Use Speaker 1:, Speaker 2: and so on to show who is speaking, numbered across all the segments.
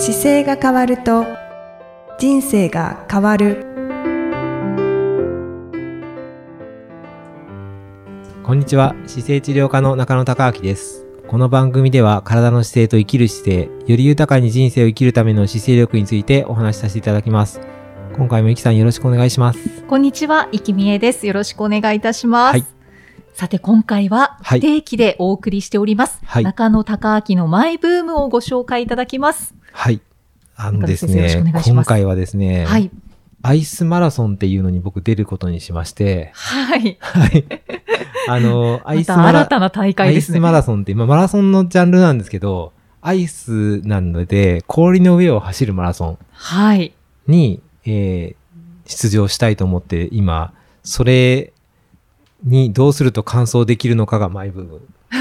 Speaker 1: 姿勢が変わると人生が変わる。
Speaker 2: こんにちは。姿勢治療科の中野孝明です。この番組では体の姿勢と生きる姿勢より豊かに人生を生きるための姿勢力についてお話しさせていただきます。今回もいきさんよろしくお願いします。
Speaker 3: こんにちは、いきみえです。よろしくお願いいたします。
Speaker 2: はい
Speaker 3: さて、今回は
Speaker 2: はい
Speaker 3: 不定期でお送りしております。
Speaker 2: はい
Speaker 3: 中野孝明のマイブームをご紹介いただきます。
Speaker 2: はいあのですね今回はですね、
Speaker 3: はい。
Speaker 2: アイスマラソンっていうのに僕出ることにしまして
Speaker 3: はい。
Speaker 2: はいあの アイスマラ
Speaker 3: 新たな大
Speaker 2: アイス
Speaker 3: 会ですね。
Speaker 2: マラソンって、まあ、マラソンのジャンルなんですけど、アイスなので、氷の上を走るマラソン
Speaker 3: はい。
Speaker 2: に、えー出場したいと思って、今、それにどうすると完走できるのかがマイ部分。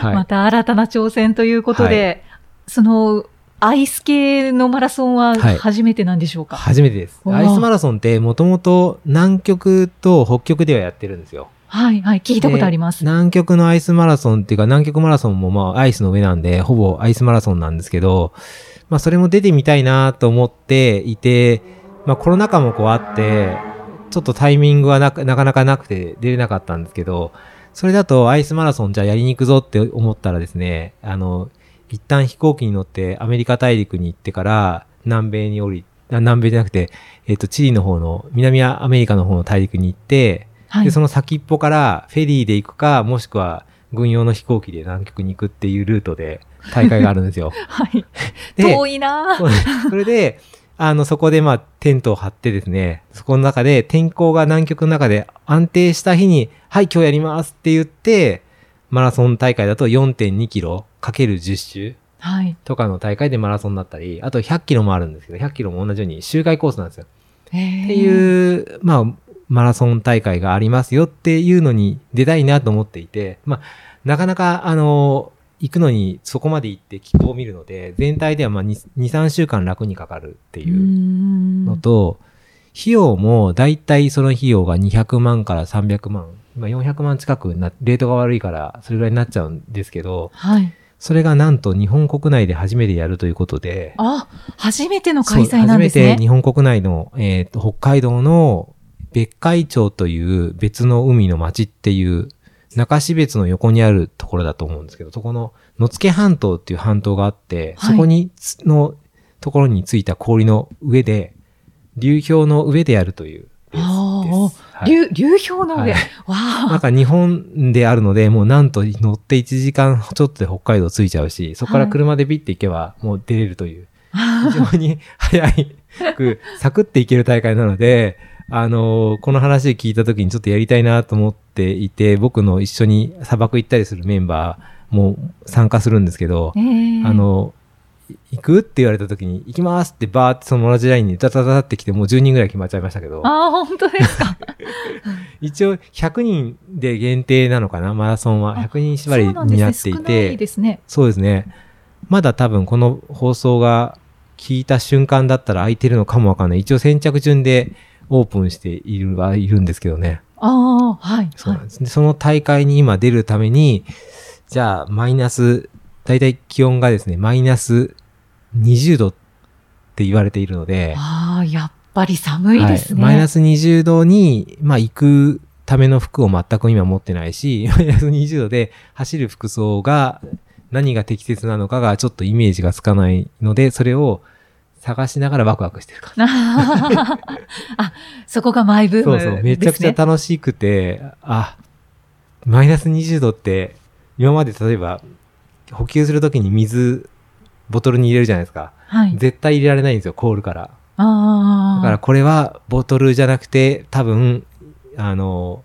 Speaker 2: はい。
Speaker 3: また新たな挑戦ということで、その、アイス系のマラソンは
Speaker 2: はい
Speaker 3: 初めてなんでしょうか、
Speaker 2: 初めてです。アイスマラソンってもともと南極と北極ではやってるんですよ。
Speaker 3: はい、はい、聞いたことあります。
Speaker 2: で南極のアイスマラソンっていうか、南極マラソンもまあアイスの上なんで、ほぼアイスマラソンなんですけど、まあそれも出てみたいなと思っていて、まあコロナ禍もこうあって、ちょっとタイミングはなかなかなかなくて出れなかったんですけど、それだとアイスマラソンじゃあやりに行くぞって思ったらですね、あの、一旦飛行機に乗ってアメリカ大陸に行ってから南米に降り、あ南米じゃなくて、えっ、と、チリの方の、南アメリカの方の大陸に行って、
Speaker 3: はい
Speaker 2: で、その先っぽからフェリーで行くか、もしくは軍用の飛行機で南極に行くっていうルートで大会があるんですよ。
Speaker 3: はい。
Speaker 2: で
Speaker 3: 遠いな
Speaker 2: それで、あの、そこでまあ、テントを張ってですね、そこの中で天候が南極の中で安定した日に、はい、今日やりますって言って、マラソン大会だと4.2キロかける10周
Speaker 3: はい。
Speaker 2: とかの大会でマラソンだったり、あと100キロもあるんですけど、100キロも同じように周回コースなんですよ。っていう、まあ、マラソン大会がありますよっていうのに出たいなと思っていて、まあ、なかなか、あの、行くのにそこまで行って気候を見るので、全体ではまあ2、2 3週間楽にかかるっていう
Speaker 3: うん
Speaker 2: のと、費用もだいたいその費用が200万から300万、今400万近くな、レートが悪いからそれぐらいになっちゃうんですけど、
Speaker 3: はい。
Speaker 2: それがなんと日本国内で初めてやるということで、
Speaker 3: あ、初めての開催なんですね
Speaker 2: 初めて。日本国内の、えーと北海道の別海町という別の海の町っていう中標津の横にあるところだと思うんですけど、そこの野付半島っていう半島があって、
Speaker 3: はい。
Speaker 2: そこにつのところについた氷の上で、流氷の上でやるというはい。
Speaker 3: 流、流氷の上。
Speaker 2: はい。なんか日本であるので、もうなんと乗って1時間ちょっとで北海道着いちゃうし、そこから車でビッて行けばもう出れるという、非常に早く、サクっていける大会なので、あのーこの話を聞いた時にちょっとやりたいなと思っていて、僕の一緒に砂漠行ったりするメンバーも参加するんですけど、
Speaker 3: ええ
Speaker 2: あ、の、い行くって言われた時に、行きますってバーってその同じラインにダダダダって来て、もう10人ぐらい決まっちゃいましたけど、
Speaker 3: ああ、本当ですか？
Speaker 2: 一応100人で限定なのかな、マラソンは。
Speaker 3: あ
Speaker 2: 100人縛りになってい
Speaker 3: 少ない
Speaker 2: て、
Speaker 3: ですね。
Speaker 2: そうですね。まだ多分この放送が聞いた瞬間だったら空いてるのかもわかんない。一応先着順でオープンしているはいるんですけどね。
Speaker 3: ああ、はい。は
Speaker 2: そうないんです。でその大会に今出るために、じゃあマイナス、だいたい気温がですね、マイナス20度って言われているので、
Speaker 3: ああ、やっぱり寒いですね。
Speaker 2: はい、マイナス20度に、まあ、行くための服を全く今持ってないし、マイナス20度で走る服装が何が適切なのかがちょっとイメージがつかないので、それを探しながらワクワクしてるか
Speaker 3: あ あ、そこがマイブームです、ね。
Speaker 2: そうそう、めちゃくちゃ楽しくて、あ、マイナス20度って、今まで例えば、補給するときに水、ボトルに入れるじゃないですか。
Speaker 3: はい。
Speaker 2: 絶対入れられないんですよ、凍るから。
Speaker 3: ああ。
Speaker 2: だからこれはボトルじゃなくて、多分、あの、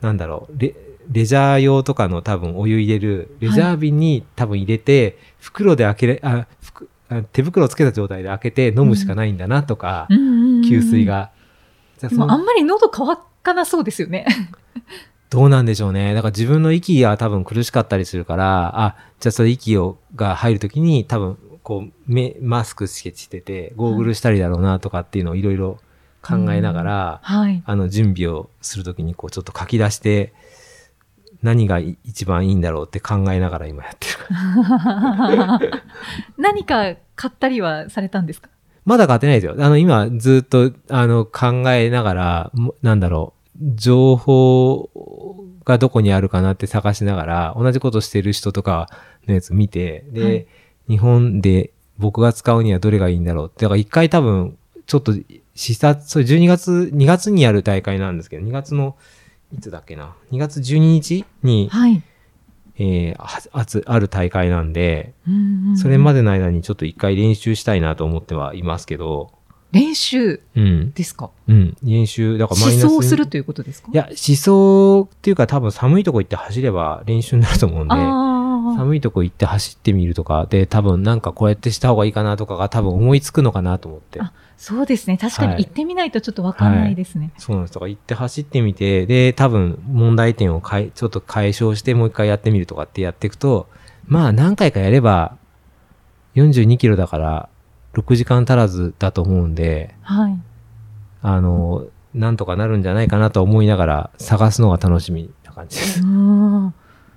Speaker 2: なんだろう、レレジャー用とかの多分お湯入れる、レジャー瓶に多分入れて、袋で開けれ、あ手袋つけた状態で開けて飲むしかないんだなとか、
Speaker 3: うんうんうん
Speaker 2: 給水。が。あその
Speaker 3: でもあんまり喉乾かなそうですよね。
Speaker 2: どうなんでしょうね。だから自分の息が多分苦しかったりするから、あ、じゃあそれ息をが入るときに多分こう目、マスクしてて、ゴーグルしたりだろうなとかっていうのをいろいろ考えながら、
Speaker 3: はい。
Speaker 2: あの準備をするときにこうちょっと書き出して、何がい一番いいんだろうって考えながら今やってる。
Speaker 3: 何か買ったりはされたんですか？
Speaker 2: まだ買ってないですよ。あの、今ずっと、あの、考えながら、もなんだろう、情報がどこにあるかなって探しながら、同じことしてる人とかのやつ見て、で、
Speaker 3: はい
Speaker 2: 日本で僕が使うにはどれがいいんだろうって。だから一回多分、ちょっと視察、それ12月、2月にやる大会なんですけど、2月の、いつだっけな、2月12日に、
Speaker 3: はい。
Speaker 2: えーはあつある大会なんで、
Speaker 3: うん
Speaker 2: それま
Speaker 3: で。
Speaker 2: での間にちょっと一回練習したいなと思ってはいますけど、
Speaker 3: 練習？
Speaker 2: うん。
Speaker 3: ですか？
Speaker 2: うん。練習、だからマイ
Speaker 3: 思
Speaker 2: ナス。
Speaker 3: 想するということですか？
Speaker 2: いや、思想っていうか多分寒いとこ行って走れば練習になると思うんで。寒いとこ行って走ってみるとか、で、多分なんかこうやってした方がいいかなとかが多分思いつくのかなと思って。
Speaker 3: あそうですね。確かに
Speaker 2: はい
Speaker 3: 行ってみないとちょっとわかんないですね。
Speaker 2: そうなんです。とか行って走ってみて、で、多分問題点をかいちょっと解消してもう一回やってみるとかってやっていくと、まあ何回かやれば、42キロだから6時間足らずだと思うんで、
Speaker 3: はい。
Speaker 2: あの、なんとかなるんじゃないかなと思いながら探すのが楽しみな感じです。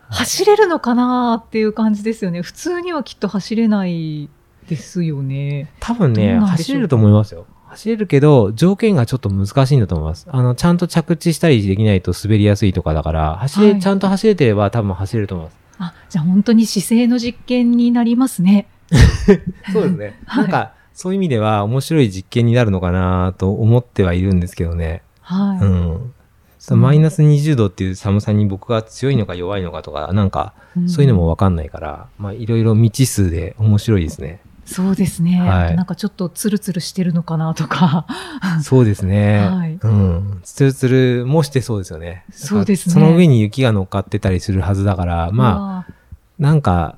Speaker 3: うん走れるのかなっていう感じですよね。普通にはきっと走れないですよね。
Speaker 2: 多分ね、走れると思いますよ。走れるけど、条件がちょっと難しいんだと思います。あの、ちゃんと着地したりできないと滑りやすいとかだから、走れ、
Speaker 3: はい
Speaker 2: ちゃんと走れてれば多分走れると思います。
Speaker 3: あ、じゃあ本当に姿勢の実験になりますね。
Speaker 2: そうですね。
Speaker 3: はい
Speaker 2: なんか、そういう意味では面白い実験になるのかなと思ってはいるんですけどね。
Speaker 3: はい。
Speaker 2: うん。そのマイナス20度っていう寒さに僕が強いのか弱いのかとか、なんか、
Speaker 3: ん
Speaker 2: そういうのもわかんないから、まあ、いろいろ未知数で面白いですね。
Speaker 3: そうですね。
Speaker 2: はい
Speaker 3: なんかちょっとツルツルしてるのかなとか。
Speaker 2: そうですね。
Speaker 3: はい
Speaker 2: うん。ツルツルもしてそうですよね。
Speaker 3: そうですね
Speaker 2: その上に雪が乗っかってたりするはずだから、まあ、
Speaker 3: あ、
Speaker 2: なんか、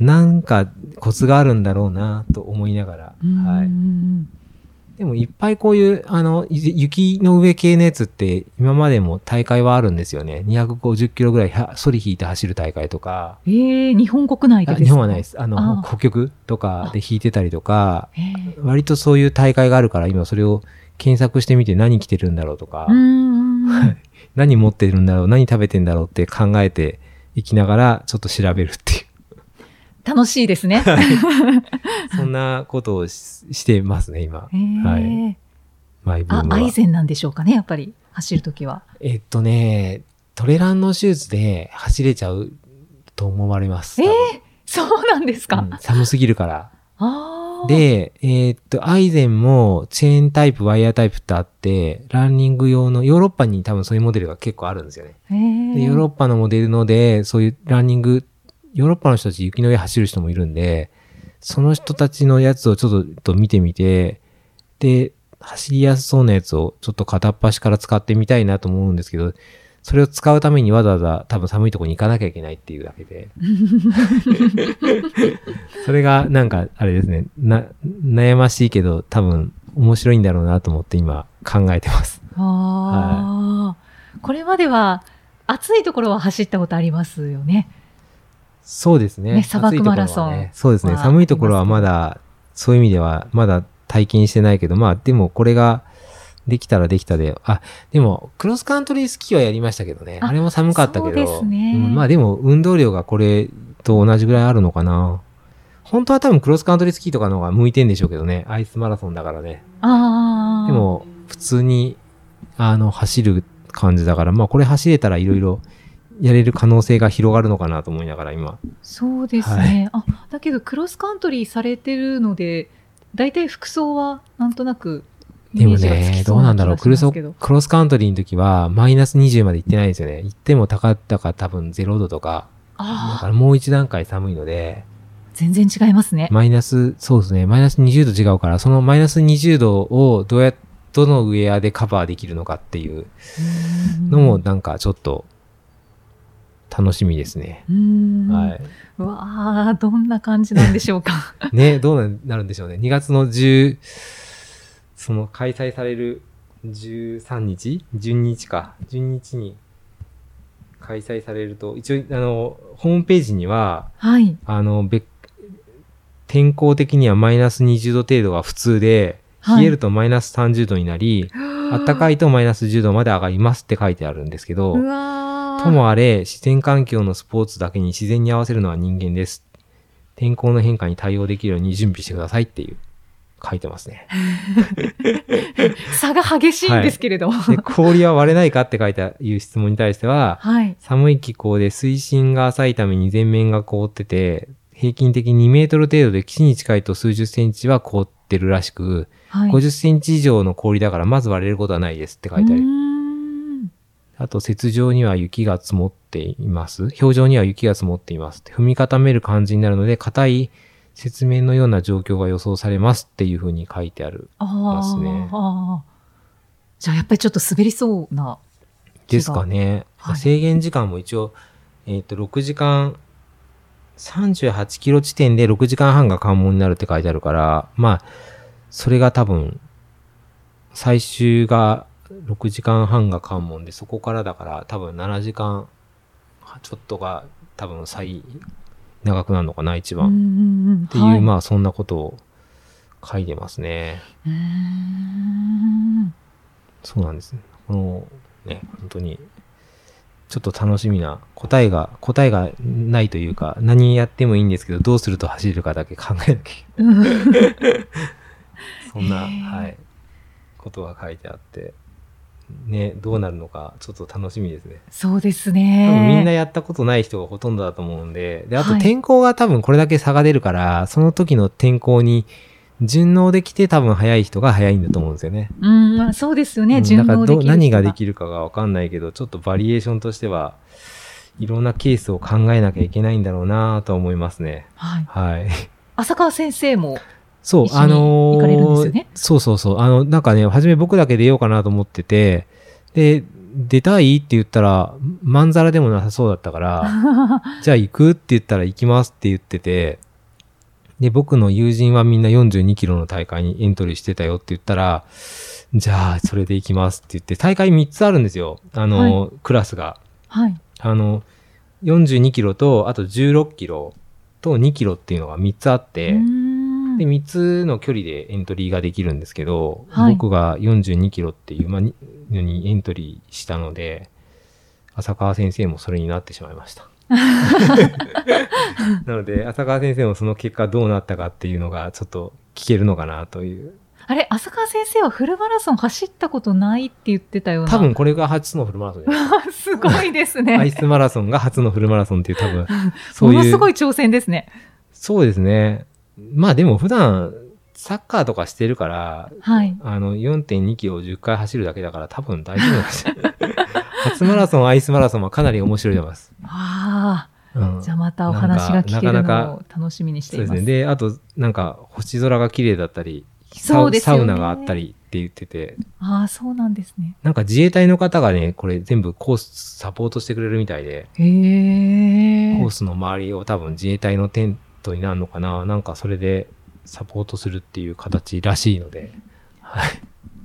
Speaker 2: なんかコツがあるんだろうなと思いながら、
Speaker 3: うん
Speaker 2: はい。でもいっぱいこういう、あの、ゆ雪の上系のやつって今までも大会はあるんですよね。250キロぐらいはソリ引いて走る大会とか、
Speaker 3: えー、日本国内で
Speaker 2: 日本はないです。あの、
Speaker 3: あ
Speaker 2: 北極とかで引いてたりとか、
Speaker 3: えー
Speaker 2: 割とそういう大会があるから今それを検索してみて何着てるんだろうとか。何持ってるんだろう、何食べてんだろうって考えていきながらちょっと調べるっていう。
Speaker 3: 楽しいですね。
Speaker 2: そんなことをししてますね、今。
Speaker 3: えー
Speaker 2: はいマイブー
Speaker 3: あ、
Speaker 2: ムは。
Speaker 3: アイゼンなんでしょうかね、やっぱり。走るときは。
Speaker 2: えっとね、トレランのシューズで走れちゃうと思われます。
Speaker 3: えー
Speaker 2: 多分
Speaker 3: そうなんですか。
Speaker 2: うん寒すぎるから。で、えーっと、アイゼンもチェーンタイプ、ワイヤータイプってあって、ランニング用の、ヨーロッパに多分そういうモデルが結構あるんですよね。ヨーロッパのモデルので、そういうランニング、ヨーロッパの人たち雪の上走る人もいるんで、その人たちのやつをちょっと見てみて、で、走りやすそうなやつをちょっと片っ端から使ってみたいなと思うんですけど、それを使うためにわざわざ多分寒いところに行かなきゃいけないっていうだけで。それがなんかあれですね、な、悩ましいけど多分面白いんだろうなと思って今考えてます。
Speaker 3: ああ、これまでは暑いところは走ったことありますよね。
Speaker 2: そうですね。
Speaker 3: ね砂漠マラソン
Speaker 2: ねそうですね。
Speaker 3: は
Speaker 2: 寒いところはまだ、そういう意味ではまだ体験してないけど、まあでもこれができたらできたで、あ、でもクロスカントリースキーはやりましたけどね。
Speaker 3: あ
Speaker 2: あれも寒かったけど。
Speaker 3: ね
Speaker 2: うんまあでも運動量がこれと同じぐらいあるのかな。本当は多分クロスカントリースキーとかの方が向いてんでしょうけどね。アイスマラソンだからね。
Speaker 3: ああ。
Speaker 2: で、も普通に、あの、走る感じだから、まあこれ走れたらいろいろやれる可能性が広がるのかなと思いながら今。
Speaker 3: そうですね。あ、だけどクロスカントリーされてるので、大体服装はなんとなくイ
Speaker 2: でもね、どうなんだろう。クロス。クロスカントリーの時は、マイナス20まで行ってないんですよね。行っても高ったか多分0度とか。だからもう一段階寒いので、
Speaker 3: 全然違いますね。
Speaker 2: マイナス、そうですね。マイナス20度違うから、そのマイナス20度をどうやっどのウェアでカバーできるのかっていうのもなんかちょっと楽しみですね。はい。
Speaker 3: うわあ、どんな感じなんでしょうか。
Speaker 2: ね、どうなるんでしょうね。2月の10、その開催される13日 ?12 日か。12日に開催されると、一応、あの、ホームページには、
Speaker 3: はい。
Speaker 2: あの、べ天候的にはマイナス20度程度が普通で、
Speaker 3: はい
Speaker 2: 冷えるとマイナス30度になり、暖か
Speaker 3: い。
Speaker 2: いとマイナス10度まで上がりますって書いてあるんですけど、
Speaker 3: うわー
Speaker 2: ともあれ、自然環境のスポーツだけに自然に合わせるのは人間です。天候の変化に対応できるように準備してくださいっていう、書いてますね。
Speaker 3: 差が激しいんですけれども。
Speaker 2: で、氷は割れないかって書いてある質問に対しては、
Speaker 3: はい。
Speaker 2: 寒い気候で水深が浅いために全面が凍ってて、平均的に2メートル程度で岸に近いと数十センチは凍ってるらしく、
Speaker 3: はい。
Speaker 2: 50センチ以上の氷だからまず割れることはないですって書いてある。あと、雪上には雪が積もっています。表情には雪が積もっています。踏み固める感じになるので、硬い雪面のような状況が予想されますっていうふうに書いてある。
Speaker 3: あ
Speaker 2: ますね
Speaker 3: あ。じゃあやっぱりちょっと滑りそうな。
Speaker 2: ですかね。
Speaker 3: はい
Speaker 2: 制限時間も一応、えっ、と、6時間、38キロ地点で6時間半が関門になるって書いてあるから、まあ、それが多分、最終が6時間半が関門で、そこからだから多分7時間ちょっとが多分最長くなるのかな、一番。
Speaker 3: うんうんうん
Speaker 2: っていう、
Speaker 3: はい
Speaker 2: まあそんなことを書いてますね。
Speaker 3: う
Speaker 2: そうなんですね。このね、本当に、ちょっと楽しみな、答えが、答えがないというか、何やってもいいんですけど、どうすると走るかだけ考えなきゃいけ
Speaker 3: うん
Speaker 2: ない。そんな、はい、ことが書いてあって、ね、どうなるのか、ちょっと楽しみですね。
Speaker 3: そうですね。
Speaker 2: みんなやったことない人がほとんどだと思うんで、で、あと
Speaker 3: はい
Speaker 2: 天候が多分これだけ差が出るから、その時の天候に順応できて多分早い人が早いんだと思うんですよね。
Speaker 3: うん、まあそうですよね。
Speaker 2: うん
Speaker 3: 順応できる人が。
Speaker 2: 何ができるかがわかんないけど、ちょっとバリエーションとしては、いろんなケースを考えなきゃいけないんだろうなとは思いますね。
Speaker 3: はい。
Speaker 2: はい。
Speaker 3: 浅川先生も。
Speaker 2: そう、あのーそうそうそう。あの、なんかね、初め僕だけ出ようかなと思ってて、で、出たいって言ったら、まんざらでもなさそうだったから、じゃあ行くって言ったら行きますって言ってて、で、僕の友人はみんな42キロの大会にエントリーしてたよって言ったら、じゃあそれで行きますって言って、大会3つあるんですよ。あの、クラスが。
Speaker 3: はい。
Speaker 2: あの、42キロと、あと16キロと2キロっていうのが3つあって、
Speaker 3: うーん
Speaker 2: で、3つの距離でエントリーができるんですけど、
Speaker 3: はい
Speaker 2: 僕が42キロっていう、まあ、にのにエントリーしたので、浅川先生もそれになってしまいました。なので、浅川先生もその結果どうなったかっていうのがちょっと聞けるのかなという。
Speaker 3: あれ、浅川先生はフルマラソン走ったことないって言ってたような。
Speaker 2: 多分これが初のフルマラソンです。
Speaker 3: すごいですね。
Speaker 2: アイスマラソンが初のフルマラソンっていう多分、そういう。
Speaker 3: ものすごい挑戦ですね。
Speaker 2: そうですね。まあでも普段、サッカーとかしてるから、
Speaker 3: はい。
Speaker 2: あの、4.2キロを10回走るだけだから多分大丈夫ですよ。初マラソン、アイスマラソンはかなり面白いと思います。
Speaker 3: あ
Speaker 2: うん
Speaker 3: あ、じゃあまたお話が聞けるのを楽しみにして
Speaker 2: そうですね。
Speaker 3: います。
Speaker 2: で、あと、なんか、星空が綺麗だったり、サウ
Speaker 3: そうですよね
Speaker 2: サウナがあったりって言ってて、
Speaker 3: ああ、そうなんですね。
Speaker 2: なんか自衛隊の方がね、これ全部コースサポートしてくれるみたいで、
Speaker 3: へえ
Speaker 2: コー。スの周りを多分自衛隊のテントになるのかななんかそれでサポートするっていう形らしいので、はい。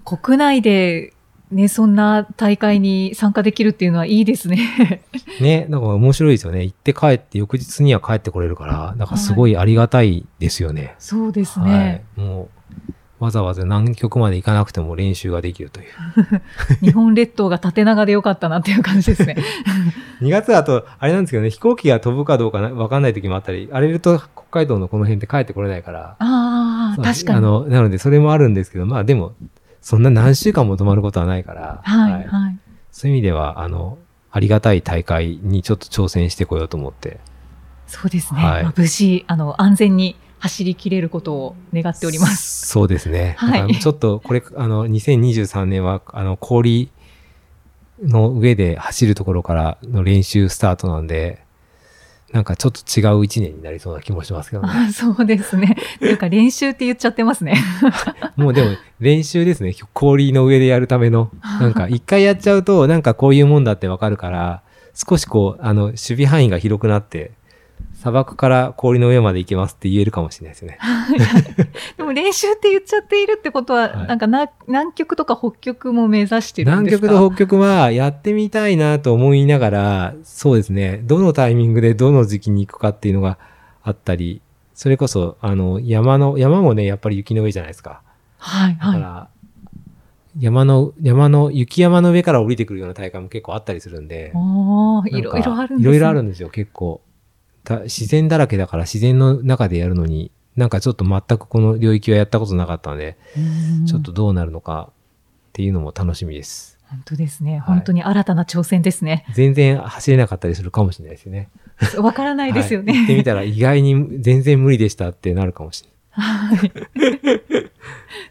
Speaker 3: 国内でね、そんな大会に参加できるっていうのはいいですね。
Speaker 2: ね、なんか面白いですよね。行って帰って、翌日には帰ってこれるから、なんかすごいありがたいですよね。
Speaker 3: そうですね。
Speaker 2: はい。もう、わざわざ南極まで行かなくても練習ができるという。
Speaker 3: 日本列島が縦長でよかったなっていう感じですね。
Speaker 2: 2月だと、あれなんですけどね、飛行機が飛ぶかどうかなわかんない時もあったり、荒れると北海道のこの辺って帰ってこれないから。
Speaker 3: ああ、確かに。
Speaker 2: あの、なのでそれもあるんですけど、まあでも、そんな何週間も泊まることはないから、
Speaker 3: はい、はい。
Speaker 2: そういう意味では、あの、ありがたい大会にちょっと挑戦してこようと思って。
Speaker 3: そうですね。
Speaker 2: はい
Speaker 3: まあ、無事、あの、安全に走り切れることを願っております。
Speaker 2: そうですね。
Speaker 3: はい
Speaker 2: ちょっとこれ、あの、2023年は、あの、氷の上で走るところからの練習スタートなんで、なんかちょっと違う一年になりそうな気もしますけどね。
Speaker 3: あそうですね。というか練習って言っちゃってますね。
Speaker 2: もうでも練習ですね。氷の上でやるための。なんか一回やっちゃうと、なんかこういうもんだってわかるから、少しこう、あの、守備範囲が広くなって、砂漠から氷の上まで行けますって言えるかもしれないですね。
Speaker 3: でも練習って言っちゃっているってことは、
Speaker 2: はい
Speaker 3: なんかな南極とか北極も目指してるん
Speaker 2: 南
Speaker 3: ですか？
Speaker 2: 極と北極はやってみたいなと思いながら、そうですね、どのタイミングでどの時期に行くかっていうのがあったり、それこそ、あの、山の、山もね、やっぱり雪の上じゃないですか。
Speaker 3: はい、
Speaker 2: だか
Speaker 3: は
Speaker 2: ら、山の、山の、雪山の上から降りてくるような大会も結構あったりするんで。
Speaker 3: ああ、いろいろあるんですね。
Speaker 2: いろいろあるんですよ、結構。た自然だらけだから自然の中でやるのに、なんかちょっと全くこの領域はやったことなかったので、
Speaker 3: うん
Speaker 2: ちょっとどうなるのかっていうのも楽しみです。
Speaker 3: 本当ですね。
Speaker 2: はい
Speaker 3: 本当に新たな挑戦ですね。
Speaker 2: 全然走れなかったりするかもしれないですね。
Speaker 3: わからないですよね。
Speaker 2: はい行ってみたら意外に全然無理でしたってなるかもしれ
Speaker 3: はい。
Speaker 2: ない。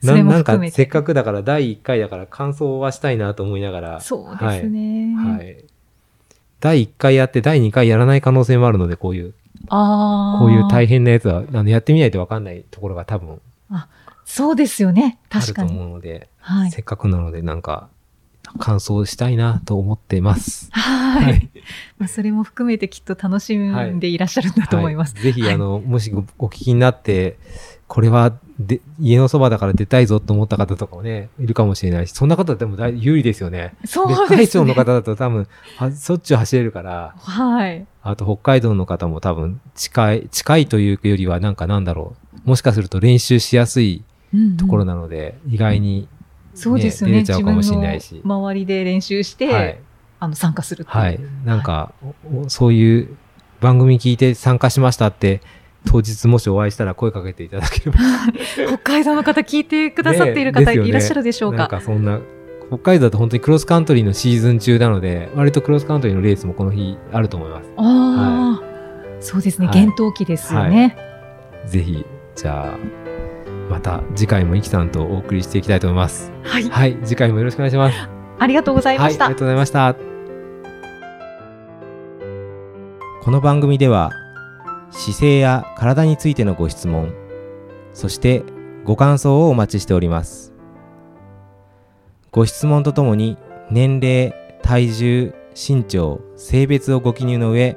Speaker 3: それも
Speaker 2: なんかせっかくだから第1回だから感想はしたいなと思いながら。
Speaker 3: そうですね。
Speaker 2: はい。はい。第1回やって第2回やらない可能性もあるので、こういう、
Speaker 3: ああ。
Speaker 2: こういう大変なやつは、あの、やってみないとわかんないところが多分
Speaker 3: そうですよね。
Speaker 2: あると
Speaker 3: 確かに。
Speaker 2: 思うので、
Speaker 3: はい。
Speaker 2: せっかくなのでなんか、感想したいなと思ってます。
Speaker 3: はい。
Speaker 2: はい
Speaker 3: まあ、それも含めてきっと楽しんでいらっしゃるんだと思います。
Speaker 2: はいぜひ、
Speaker 3: はい
Speaker 2: あの、もしごお聞きになって、これはで家のそばだから出たいぞと思った方とかもね、いるかもしれないし、そんな方でも大有利ですよね。
Speaker 3: そうですね。
Speaker 2: 海町の方だと多分、はしょっちゅう走れるから、
Speaker 3: はい。
Speaker 2: あと北海道の方も多分近い、近いというよりはなんかなんだろう。もしかすると練習しやすいところ
Speaker 3: な
Speaker 2: なので、意外に、
Speaker 3: そうですよね。
Speaker 2: 出れちゃうかもしれないし
Speaker 3: 自分の周りで練習して、
Speaker 2: はい。
Speaker 3: あの参加するっていう。
Speaker 2: はい。なんか、おおそういう番組聞いて参加しましたって、当日もしお会いしたら声かけていただければ。
Speaker 3: 北海道の方聞いてくださっている方いらっしゃるでしょう
Speaker 2: なん
Speaker 3: か。
Speaker 2: かそんな、北海道だと本当にクロスカントリーのシーズン中なので、割とクロスカントリーのレースもこの日あると思います。
Speaker 3: ああ、そうですね。
Speaker 2: はい
Speaker 3: 厳冬期ですよね。
Speaker 2: ぜひ、じゃあ、また次回もイキさんとお送りしていきたいと思います。
Speaker 3: はい。
Speaker 2: はい。次回もよろしくお願いします。
Speaker 3: ありがとうございました。
Speaker 2: はい、ありがとうございました。この番組では姿勢や体についてのご質問、そしてご感想をお待ちしております。ご質問とともに年齢、体重、身長、性別をご記入の上、